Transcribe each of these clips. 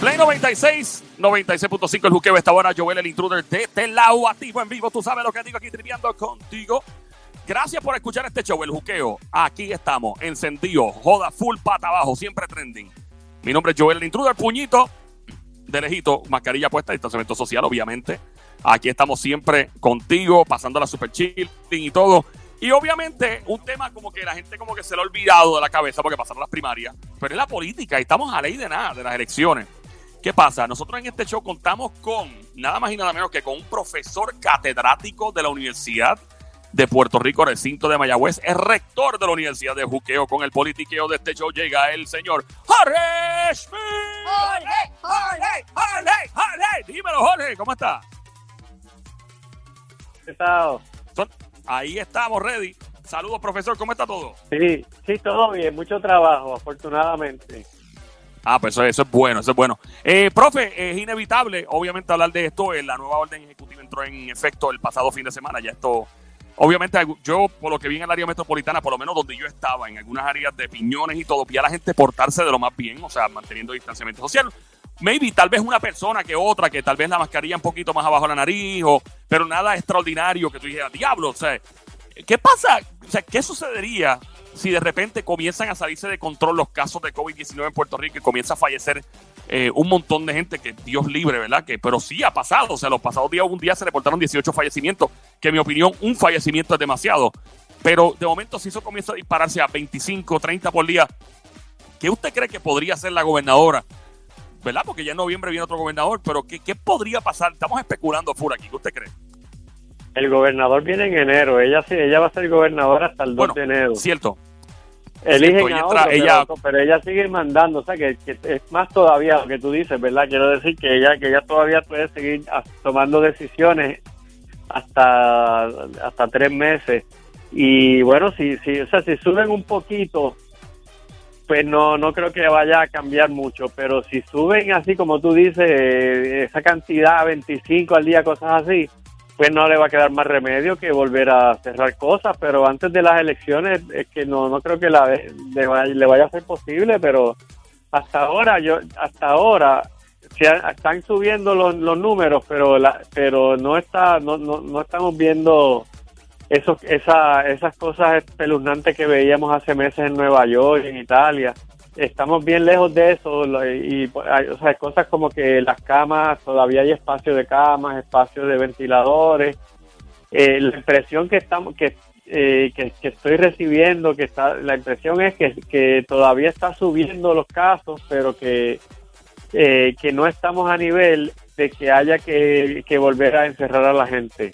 Play 96, 96.5 el juqueo esta hora. Joel el intruder de este lado activo en vivo. Tú sabes lo que digo aquí triviando contigo. Gracias por escuchar este show, el juqueo. Aquí estamos, encendido, joda full pata abajo, siempre trending. Mi nombre es Joel el intruder, puñito de lejito, mascarilla puesta, distanciamiento social, obviamente. Aquí estamos siempre contigo, pasando la super chilling y todo. Y obviamente un tema como que la gente como que se lo ha olvidado de la cabeza porque pasaron las primarias, pero es la política y estamos a ley de nada, de las elecciones. ¿Qué pasa? Nosotros en este show contamos con nada más y nada menos que con un profesor catedrático de la Universidad de Puerto Rico, recinto de Mayagüez, es rector de la Universidad de Juqueo. Con el politiqueo de este show llega el señor Jorge Schmidt. Jorge, Jorge, Jorge, Jorge. Dímelo, Jorge, ¿cómo está? ¿Qué tal? Son- ahí estamos, ready. Saludos, profesor, ¿cómo está todo? Sí, sí, todo bien, mucho trabajo, afortunadamente. Ah, pues eso, eso es bueno, eso es bueno. Eh, profe, es inevitable, obviamente, hablar de esto. Eh, La nueva orden ejecutiva entró en efecto el pasado fin de semana. Ya esto, obviamente, yo, por lo que vi en el área metropolitana, por lo menos donde yo estaba, en algunas áreas de piñones y todo, vi a la gente portarse de lo más bien, o sea, manteniendo distanciamiento social. Maybe, tal vez una persona que otra, que tal vez la mascarilla un poquito más abajo de la nariz, o, pero nada extraordinario que tú dijeras, diablo, o sea, ¿qué pasa? O sea, ¿qué sucedería si de repente comienzan a salirse de control los casos de COVID-19 en Puerto Rico y comienza a fallecer eh, un montón de gente que Dios libre, ¿verdad? Que, pero sí ha pasado, o sea, los pasados días, un día se reportaron 18 fallecimientos, que en mi opinión un fallecimiento es demasiado, pero de momento si eso comienza a dispararse a 25, 30 por día, ¿qué usted cree que podría hacer la gobernadora? ¿Verdad? Porque ya en noviembre viene otro gobernador, pero ¿qué, qué podría pasar? Estamos especulando, Fura, aquí, ¿qué usted cree? El gobernador viene en enero, ella sí, ella va a ser gobernadora hasta el 2 Bueno, de enero. Cierto. Eligen cierto, ella pero, pero ella sigue mandando, o sea que, que es más todavía lo que tú dices, ¿verdad? Quiero decir que ella que ella todavía puede seguir tomando decisiones hasta hasta tres meses y bueno, si si o sea si suben un poquito, pues no no creo que vaya a cambiar mucho, pero si suben así como tú dices eh, esa cantidad 25 al día, cosas así, pues no le va a quedar más remedio que volver a cerrar cosas, pero antes de las elecciones es que no no creo que la, le, vaya, le vaya a ser posible, pero hasta ahora yo hasta ahora se están subiendo los, los números, pero la, pero no está no, no, no estamos viendo esos esa, esas cosas espeluznantes que veíamos hace meses en Nueva York, en Italia. Estamos bien lejos de eso y, hay- o sea, cosas como que las camas, todavía hay espacio de camas, espacio de ventiladores. Eh, la impresión que estamos que, eh, que, que estoy recibiendo, que está la impresión es que, que todavía está subiendo los casos, pero que eh, que no estamos a nivel de que haya que, que volver a encerrar a la gente.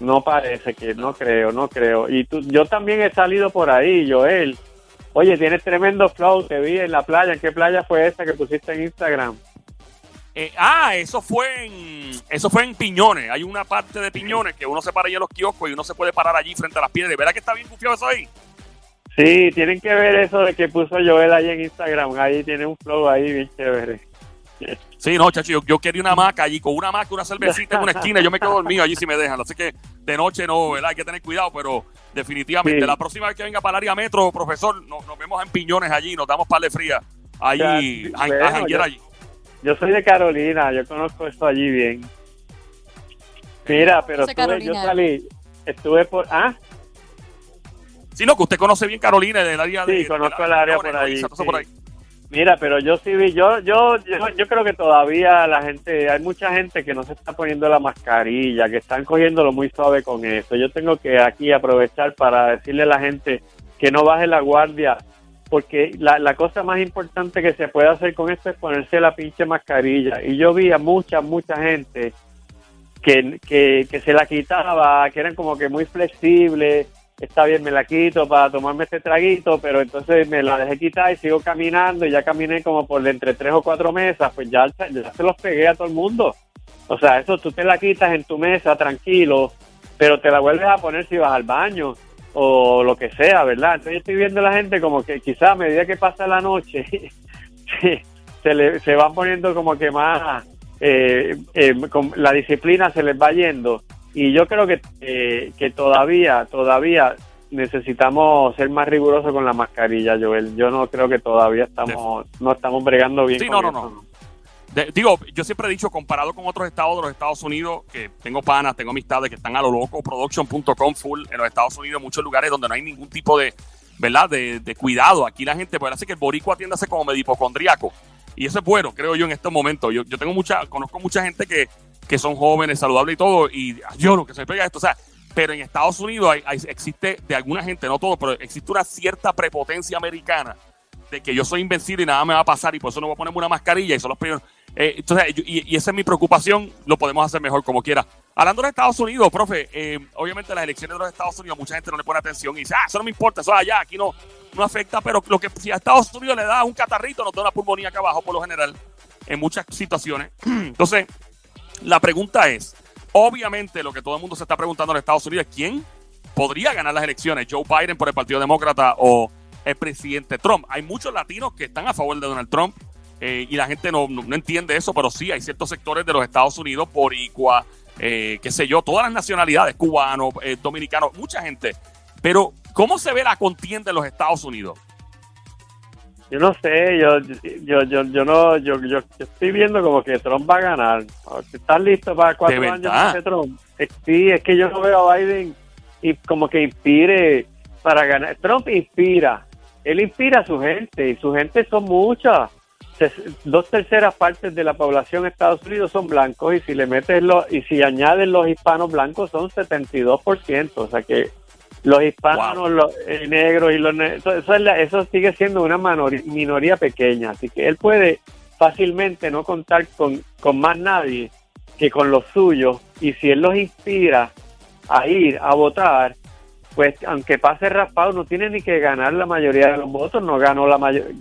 No parece que, no creo, no creo. Y tú, yo también he salido por ahí, Joel. Oye, tienes tremendo flow, te vi en la playa. ¿En qué playa fue esa que pusiste en Instagram? Eh, ah, eso fue en eso fue en Piñones. Hay una parte de Piñones que uno se para allí en los kioscos y uno se puede parar allí frente a las piedras. ¿Verdad que está bien confiado eso ahí? Sí, tienen que ver eso de que puso Joel ahí en Instagram. Ahí tiene un flow ahí bien chévere. Sí, no, chacho, yo, yo quería una hamaca allí con una hamaca, una cervecita en una esquina. Yo me quedo dormido allí si me dejan. Así que de noche no, ¿verdad? Hay que tener cuidado, pero definitivamente Sí. la próxima vez que venga para el área metro, profesor, no- nos vemos en Piñones allí, nos damos par de fría allí, Ya, a, bueno, yo- allí. Yo soy de Carolina, yo conozco esto allí bien. Mira, pero Yo soy estuve- yo salí, estuve por... Ah, Sí, no, que usted conoce bien Carolina del área Sí, de. de conozco la- el área por ahí, sí. por ahí. Mira, pero yo sí vi, yo, yo, yo, creo que todavía la gente, hay mucha gente que no se está poniendo la mascarilla, que están cogiéndolo muy suave con eso. Yo tengo que aquí aprovechar para decirle a la gente que no baje la guardia, porque la, la cosa más importante que se puede hacer con esto es ponerse la pinche mascarilla. Y yo vi a mucha, mucha gente que, que, que se la quitaba, que eran como que muy flexibles. Está bien, me la quito para tomarme este traguito, pero entonces me la dejé quitar y sigo caminando y ya caminé como por entre tres o cuatro mesas, pues ya, se los pegué a todo el mundo. O sea, eso tú te la quitas en tu mesa tranquilo, pero te la vuelves a poner si vas al baño o lo que sea, ¿verdad? Entonces yo estoy viendo a la gente como que quizás a medida que pasa la noche se, le, se van poniendo como que más, eh, eh, la disciplina se les va yendo y yo creo que, eh, que todavía, todavía necesitamos ser más rigurosos con la mascarilla, Joel. Yo no creo que todavía estamos, no estamos bregando bien. Sí, no, no, no. digo, yo siempre he dicho, comparado con otros estados de los Estados Unidos, que tengo panas, tengo amistades que están a lo loco, production.com full en los Estados Unidos, muchos lugares donde no hay ningún tipo de, ¿verdad? De, de cuidado. Aquí la gente, pues hace que el boricua atiéndase como medio hipocondriaco. Y eso es bueno, creo yo, en estos momentos. Yo, yo tengo mucha, conozco mucha gente que, que son jóvenes, saludables y todo, y yo lo que se pega esto. O sea, pero en Estados Unidos hay, existe, de alguna gente, no todo, pero existe una cierta prepotencia americana de que yo soy invencible y nada me va a pasar y por eso no voy a ponerme una mascarilla y son los primeros. Eh, entonces, y, esa es mi preocupación, lo podemos hacer mejor como quiera. Hablando de Estados Unidos, profe, eh, obviamente las elecciones de los Estados Unidos, mucha gente no le pone atención y dice, ah, eso no me importa, eso allá, aquí no, no afecta, pero lo que si a Estados Unidos le da un catarrito, nos da una pulmonía acá abajo por lo general, en muchas situaciones. Entonces, la pregunta es, Obviamente, lo que todo el mundo se está preguntando en Estados Unidos es quién podría ganar las elecciones, Joe Biden por el Partido Demócrata o el presidente Trump. Hay muchos latinos que están a favor de Donald Trump eh, y la gente no, entiende eso, pero sí, hay ciertos sectores de los Estados Unidos, boricua, eh, qué sé yo, todas las nacionalidades, cubanos, eh, dominicanos, mucha gente. Pero, ¿cómo se ve la contienda en los Estados Unidos? Yo no sé, yo, yo, yo, yo no, yo, yo, estoy viendo como que Trump va a ganar. ¿Estás listo para cuatro años de Trump? Sí, es que yo no veo a Biden y como que inspire para ganar. Trump inspira, él inspira a su gente y su gente son muchas. Dos terceras partes de la población de Estados Unidos son blancos y si le metes los, y si añades los hispanos blancos son 72%, o sea que los hispanos, los eh, negros y los eso, eso, sigue siendo una minoría pequeña, así que él puede fácilmente no contar con, con más nadie que con los suyos y si él los inspira a ir a votar, pues aunque pase raspado no tiene ni que ganar la mayoría de los votos, no ganó la mayoría,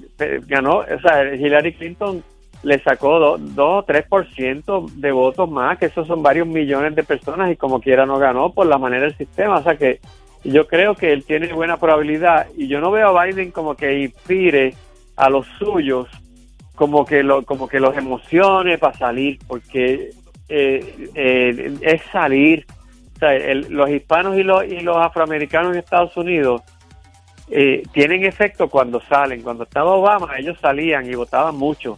ganó, o sea, Hillary Clinton le sacó 2 o 3% de votos más, que esos son varios millones de personas y como quiera no ganó por la manera del sistema, o sea que yo creo que él tiene buena probabilidad. Y yo no veo a Biden como que inspire a los suyos como que lo, como que los emocione para salir porque eh, eh, es salir. Los hispanos y los, y los afroamericanos en Estados Unidos eh, tienen efecto cuando salen. Cuando estaba Obama ellos salían y votaban mucho.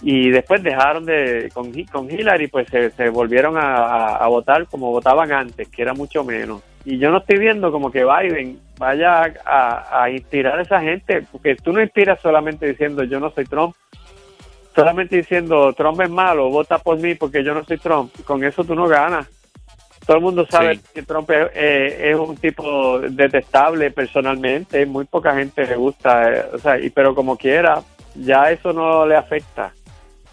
Y después dejaron de con, con Hillary pues se, volvieron a votar como votaban antes que era mucho menos y yo no estoy viendo como que Biden vaya a, inspirar a esa gente, porque tú no inspiras solamente diciendo yo no soy Trump, solamente diciendo Trump es malo, vota por mí porque yo no soy Trump, con eso tú no ganas. Todo el mundo sabe que Trump es, un tipo detestable personalmente, muy poca gente le gusta, eh, o sea, y, pero como quiera, ya eso no le afecta.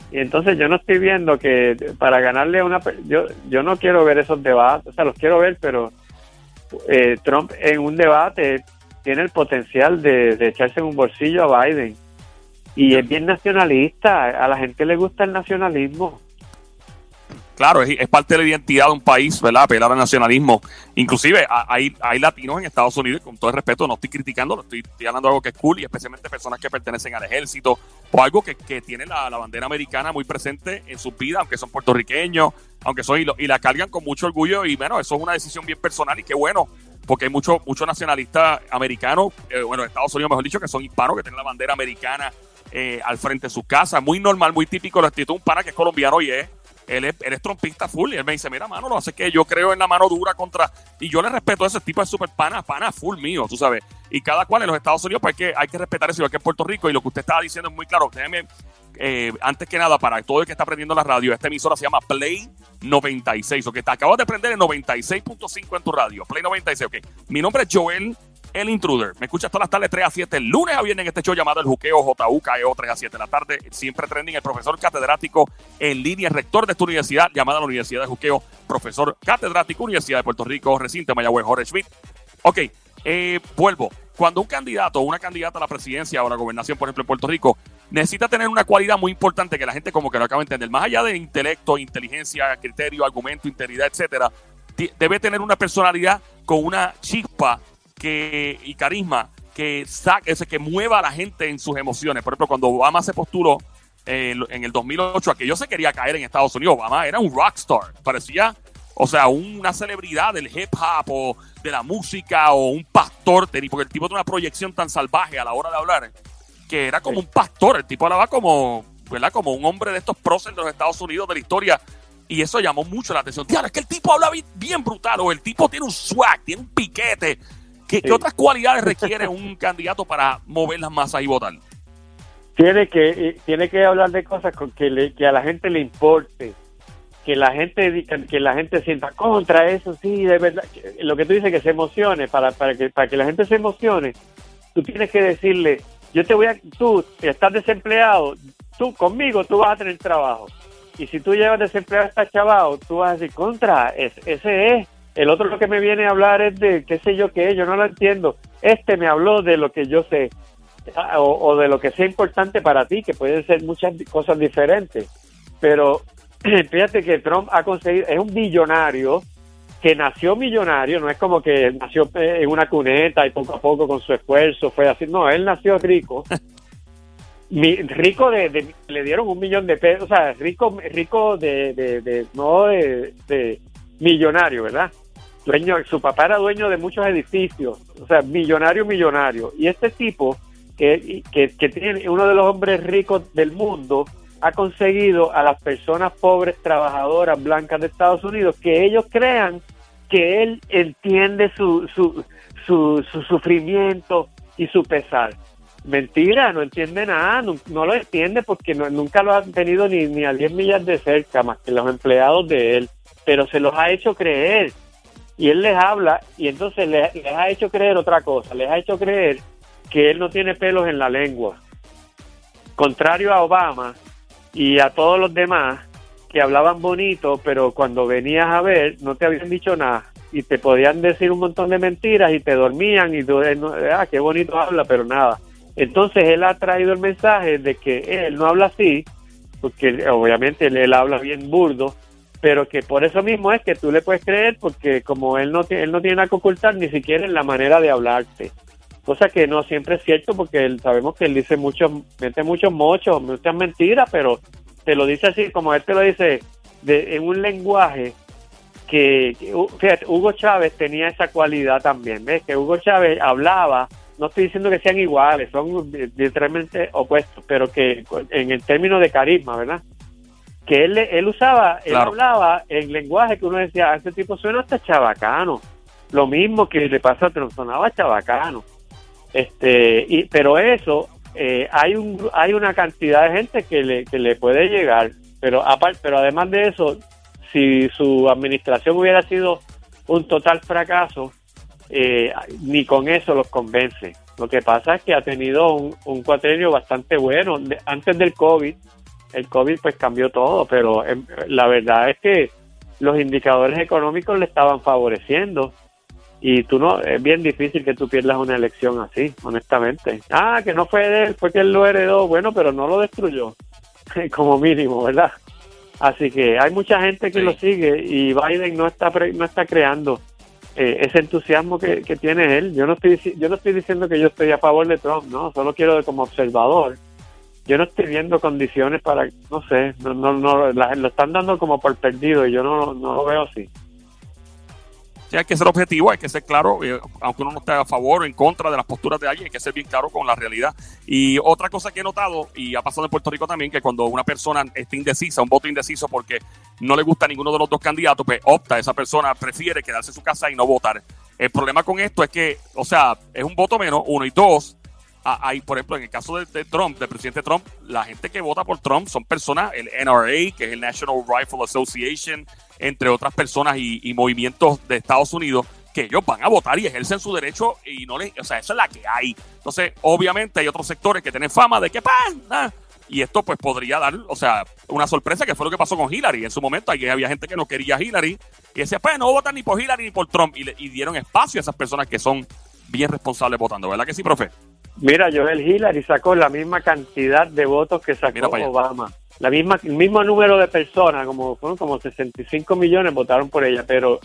Y entonces yo no estoy viendo que para ganarle a una... Yo, yo no quiero ver esos debates, o sea, los quiero ver, pero eh, Trump en un debate tiene el potencial de, echarse en un bolsillo a Biden. Y es bien nacionalista, a la gente le gusta el nacionalismo. Claro, es, parte de la identidad de un país, ¿verdad? Apelar al nacionalismo. Inclusive hay, latinos en Estados Unidos, con todo el respeto, no estoy criticando, estoy, hablando de algo que es cool y especialmente personas que pertenecen al ejército o algo que, que tienen la, bandera americana muy presente en su vida, aunque son puertorriqueños, aunque son y, la cargan con mucho orgullo y bueno, eso es una decisión bien personal y qué bueno, porque hay muchos nacionalistas americanos, eh, bueno, Estados Unidos mejor dicho, que son hispanos, que tienen la bandera americana eh, al frente de sus casas, muy normal, muy típico la actitud, un pana que es colombiano y es él es, trompista full y él me dice, mira, mano, lo hace que yo creo en la mano dura contra... Y yo le respeto a ese tipo de super pana, pana full mío, tú sabes. Y cada cual en los Estados Unidos, pues hay que, hay que respetar eso, igual que en Puerto Rico. Y lo que usted estaba diciendo es muy claro. Déjeme, eh, antes que nada, para todo el que está aprendiendo la radio, esta emisora se llama Play 96, ok. Te acabas de prender el 96.5 en tu radio, Play 96, ok. Mi nombre es Joel el Intruder. Me escuchas todas las tardes 3 a 7, lunes a viernes en este show llamado El Juqueo JUKEO 3 a 7 de la tarde. Siempre trending el profesor catedrático en línea, rector de esta universidad llamada la Universidad de Juqueo, profesor catedrático, Universidad de Puerto Rico, recinto Mayagüez, Jorge Schmidt. Ok, eh, vuelvo. Cuando un candidato o una candidata a la presidencia o a la gobernación, por ejemplo, en Puerto Rico, necesita tener una cualidad muy importante que la gente como que no acaba de entender. Más allá de intelecto, inteligencia, criterio, argumento, integridad, etcétera, debe tener una personalidad con una chispa que, y carisma que, saque, ese, que mueva a la gente en sus emociones. Por ejemplo, cuando Obama se postuló eh, en el 2008, a que yo se quería caer en Estados Unidos, Obama era un rockstar. Parecía o sea, una celebridad del hip hop o de la música o un pastor, porque el tipo tiene una proyección tan salvaje a la hora de hablar que era como un pastor, el tipo hablaba como, ¿verdad? Como un hombre de estos próceres de los Estados Unidos de la historia y eso llamó mucho la atención. Tío, es que el tipo habla bien, brutal o el tipo tiene un swag, tiene un piquete. ¿Qué, otras cualidades requiere un candidato para mover las masas y votar? Tiene que, eh, tiene que hablar de cosas con que, le, que a la gente le importe que la gente que la gente sienta contra eso sí de verdad lo que tú dices que se emocione para, para que para que la gente se emocione tú tienes que decirle yo te voy a tú estás desempleado tú conmigo tú vas a tener trabajo y si tú llevas desempleado a esta chavao tú vas a decir contra ese es el otro lo que me viene a hablar es de qué sé yo qué yo no lo entiendo este me habló de lo que yo sé ah, o, o de lo que sea importante para ti que pueden ser muchas cosas diferentes pero fíjate que Trump ha conseguido, es un billonario que nació millonario, no es como que nació eh, en una cuneta y poco a poco con su esfuerzo fue así, no, él nació rico. rico de, le dieron un millón de pesos, o sea, rico rico de, de, no de, millonario, ¿verdad? Dueño, su papá era dueño de muchos edificios, o sea, millonario, millonario. Y este tipo, que, que, que tiene uno de los hombres ricos del mundo, ha conseguido a las personas pobres, trabajadoras, blancas de Estados Unidos, que ellos crean que él entiende su, su, su, sufrimiento y su pesar. Mentira, no entiende nada, no, lo entiende porque nunca lo han tenido ni, ni a 10 millas de cerca, más que los empleados de él, pero se los ha hecho creer. Y él les habla y entonces les, ha hecho creer otra cosa, les ha hecho creer que él no tiene pelos en la lengua. Contrario a Obama, y a todos los demás que hablaban bonito, pero cuando venías a ver no te habían dicho nada y te podían decir un montón de mentiras y te dormían y tú, eh, ah, qué bonito habla, pero nada. Entonces él ha traído el mensaje de que él no habla así, porque obviamente él, habla bien burdo, pero que por eso mismo es que tú le puedes creer porque como él no, él no tiene nada que ocultar ni siquiera en la manera de hablarte cosa que no siempre es cierto porque él, sabemos que él dice muchos, mete muchos mochos, muchas mentiras, pero te lo dice así, como él te lo dice, en un lenguaje que, fíjate, Hugo Chávez tenía esa cualidad también, ¿ves? Que Hugo Chávez hablaba, no estoy diciendo que sean iguales, son literalmente opuestos, pero que en el término de carisma, ¿verdad? Que él, él usaba, él hablaba en lenguaje que uno decía, ese tipo suena hasta chabacano. Lo mismo que le pasa a Trump, sonaba chabacano. Este, y, pero eso, eh, hay, un, hay una cantidad de gente que le, que le puede llegar, pero, aparte, pero además de eso, si su administración hubiera sido un total fracaso, eh, ni con eso los convence. Lo que pasa es que ha tenido un, un cuatrenio bastante bueno. Antes del COVID, el COVID pues cambió todo, pero em, la verdad es que los indicadores económicos le estaban favoreciendo y tú no, es bien difícil que tú pierdas una elección así, honestamente. Ah, que no fue de él, fue que él lo heredó, bueno, pero no lo destruyó, como mínimo, ¿verdad? Así que hay mucha gente que lo sigue y Biden no está no está creando eh, ese entusiasmo que, tiene él. Yo no estoy yo no estoy diciendo que yo estoy a favor de Trump, no, solo quiero como observador. Yo no estoy viendo condiciones para, no sé, no no no lo están dando como por perdido y yo no, no lo veo así hay que ser objetivo, hay que ser claro, eh, aunque uno no esté a favor o en contra de las posturas de alguien, hay que ser bien claro con la realidad. Y otra cosa que he notado, y ha pasado en Puerto Rico también, que cuando una persona está indecisa, un voto indeciso porque no le gusta ninguno de los dos candidatos, pues opta, esa persona prefiere quedarse en su casa y no votar. El problema con esto es que, o sea, es un voto menos, uno y dos, hay, por ejemplo, en el caso de, Trump, del presidente Trump, la gente que vota por Trump son personas, el NRA, que es el National Rifle Association, entre otras personas y, movimientos de Estados Unidos, que ellos van a votar y ejercen su derecho y no les, o sea, eso es la que hay. Entonces, obviamente hay otros sectores que tienen fama de que, ¡pam! y esto pues podría dar, o sea, una sorpresa que fue lo que pasó con Hillary. En su momento había gente que no quería Hillary y decía, pues no votan ni por Hillary ni por Trump. Y, y dieron espacio a esas personas que son bien responsables votando, ¿verdad que sí, profe? Mira, Joel Hillary sacó la misma cantidad de votos que sacó Obama. La misma, el mismo número de personas, como fueron como 65 millones votaron por ella, pero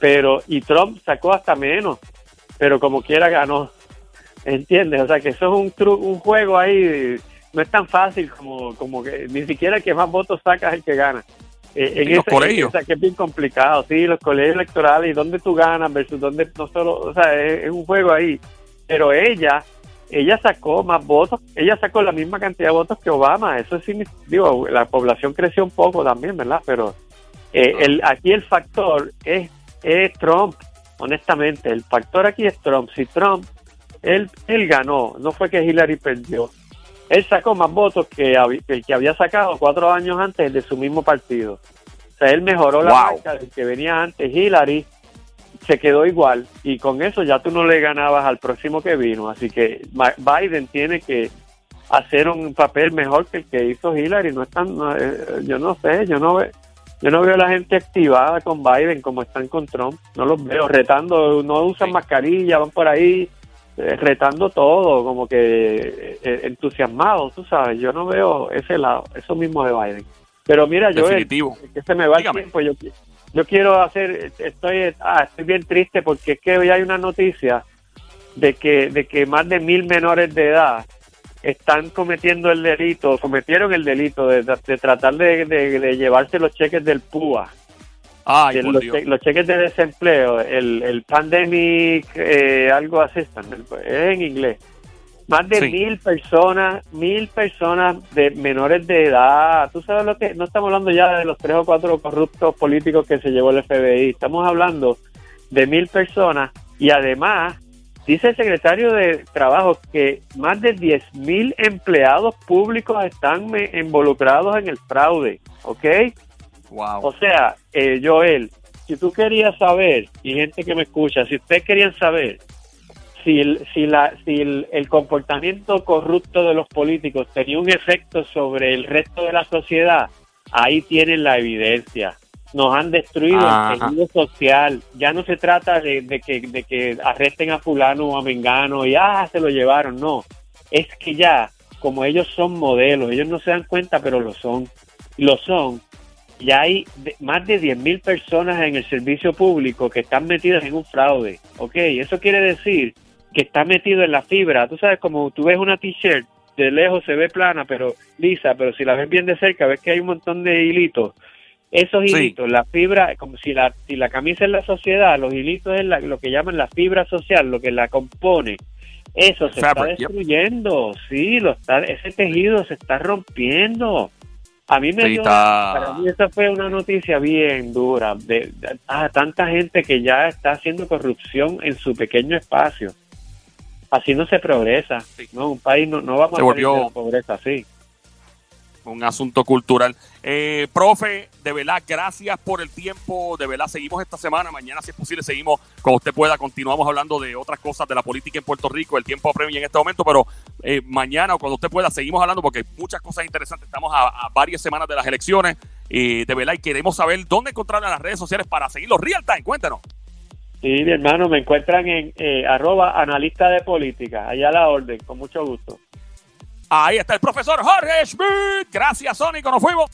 pero y Trump sacó hasta menos, pero como quiera ganó. ¿Entiendes? O sea, que eso es un un juego ahí no es tan fácil como como que ni siquiera el que más votos saca es el que gana. Eh, en, los colegios. que es bien complicado, sí, los colegios electorales y dónde tú ganas versus dónde no solo, o sea, es, un juego ahí. Pero ella, ella sacó más votos, ella sacó la misma cantidad de votos que Obama, eso es, digo, la población creció un poco también, ¿verdad? Pero eh, el, aquí el factor es, es Trump, honestamente, el factor aquí es Trump. Si Trump, él, él ganó, no fue que Hillary perdió él sacó más votos que el que había sacado cuatro años antes de su mismo partido. O sea, él mejoró la marca del que venía antes. Hillary se quedó igual y con eso ya tú no le ganabas al próximo que vino. Así que Biden tiene que hacer un papel mejor que el que hizo Hillary. No están, eh, yo no sé, yo no veo. Yo no veo a la gente activada con Biden como están con Trump. No los veo retando, no usan mascarilla, van por ahí eh, retando todo, como que eh, eh, entusiasmado, tú sabes. Yo no veo ese lado, eso mismo de Biden. Pero mira, yo que se me va el tiempo, yo, yo quiero hacer, estoy, ah, estoy bien triste porque es que hoy hay una noticia de que, de que más de mil menores de edad están cometiendo el delito, cometieron el delito de, tratar de, de, llevarse los cheques del PUA los, cheques de desempleo, el, el pandemic, eh, algo así, es en inglés. Más de mil personas, mil personas de menores de edad. Tú sabes lo que, no estamos hablando ya de los tres o cuatro corruptos políticos que se llevó el FBI, estamos hablando de mil personas y además dice el secretario de Trabajo que más de diez mil empleados públicos están involucrados en el fraude, ¿ok? O sea, eh, Joel, si tú querías saber, y gente que me escucha, si ustedes querían saber si, el, si, la, si el, comportamiento corrupto de los políticos tenía un efecto sobre el resto de la sociedad, ahí tienen la evidencia. Nos han destruido el tejido social. Ya no se trata de, que, de que arresten a fulano o a mengano y ah, se lo llevaron. No, es que ya, como ellos son modelos, ellos no se dan cuenta, pero lo son. Lo son ya hay más de 10.000 personas en el servicio público que están metidas en un fraude. ¿Ok? Eso quiere decir que está metido en la fibra. Tú sabes, como tú ves una t-shirt, de lejos se ve plana, pero lisa, pero si la ves bien de cerca, ves que hay un montón de hilitos. Esos hilitos, la fibra, como si la, si la camisa es la sociedad, los hilitos es lo que llaman la fibra social, lo que la compone. Eso se está destruyendo, sí, lo está, ese tejido se está rompiendo. A mí me dio, para mí esa fue una noticia bien dura de, ah, tanta gente que ya está haciendo corrupción en su pequeño espacio. Así no se progresa, ¿no? Un país no, no vamos a volvió, pobreza así un asunto cultural. Eh, profe, de verdad, gracias por el tiempo. De verdad, seguimos esta semana. Mañana, si es posible, seguimos como usted pueda. Continuamos hablando de otras cosas de la política en Puerto Rico. El tiempo apremia en este momento, pero eh, mañana o cuando usted pueda, seguimos hablando porque hay muchas cosas interesantes. Estamos a, varias semanas de las elecciones. Y de verdad, y queremos saber dónde encontrar en las redes sociales para seguirlos real time. Cuéntanos. Sí, mi hermano, me encuentran en eh, arroba analista de política. Allá la orden, con mucho gusto. Ahí está el profesor Jorge Schmidt. Gracias, Sónico. Nos fuimos.